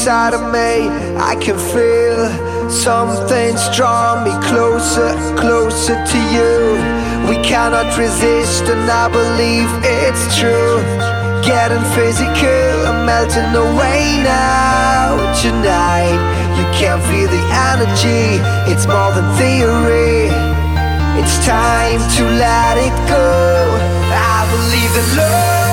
inside of me. I can feel something's drawing me closer, closer to you. We cannot resist, and I believe it's true. Getting physical, melting away now. Tonight, you can feel the energy, it's more than theory. It's time to let it go. I believe in love.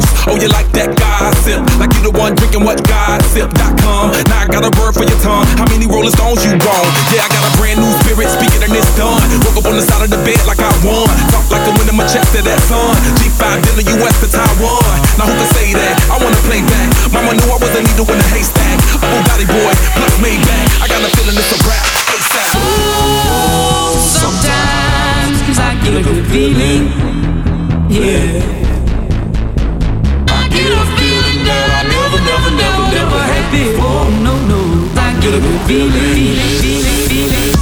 1st. Oh, you like that gossip? Like you the one drinking what gossip.com. Now I got a word for your tongue. How many Rolling Stones you want? Yeah, I got a brand new spirit speaking and it's done. Woke up on the side of the bed like I won. Talk like I'm winning my chest to that sun. G5 dinner, US to Taiwan. Now who can say that? I wanna play back. Mama knew I was a needle in a haystack. A Bugatti boy, plus Maybach. I got a feeling it's a wrap. ASAP. Sometimes I get a good feeling. Yeah. Get a good feeling.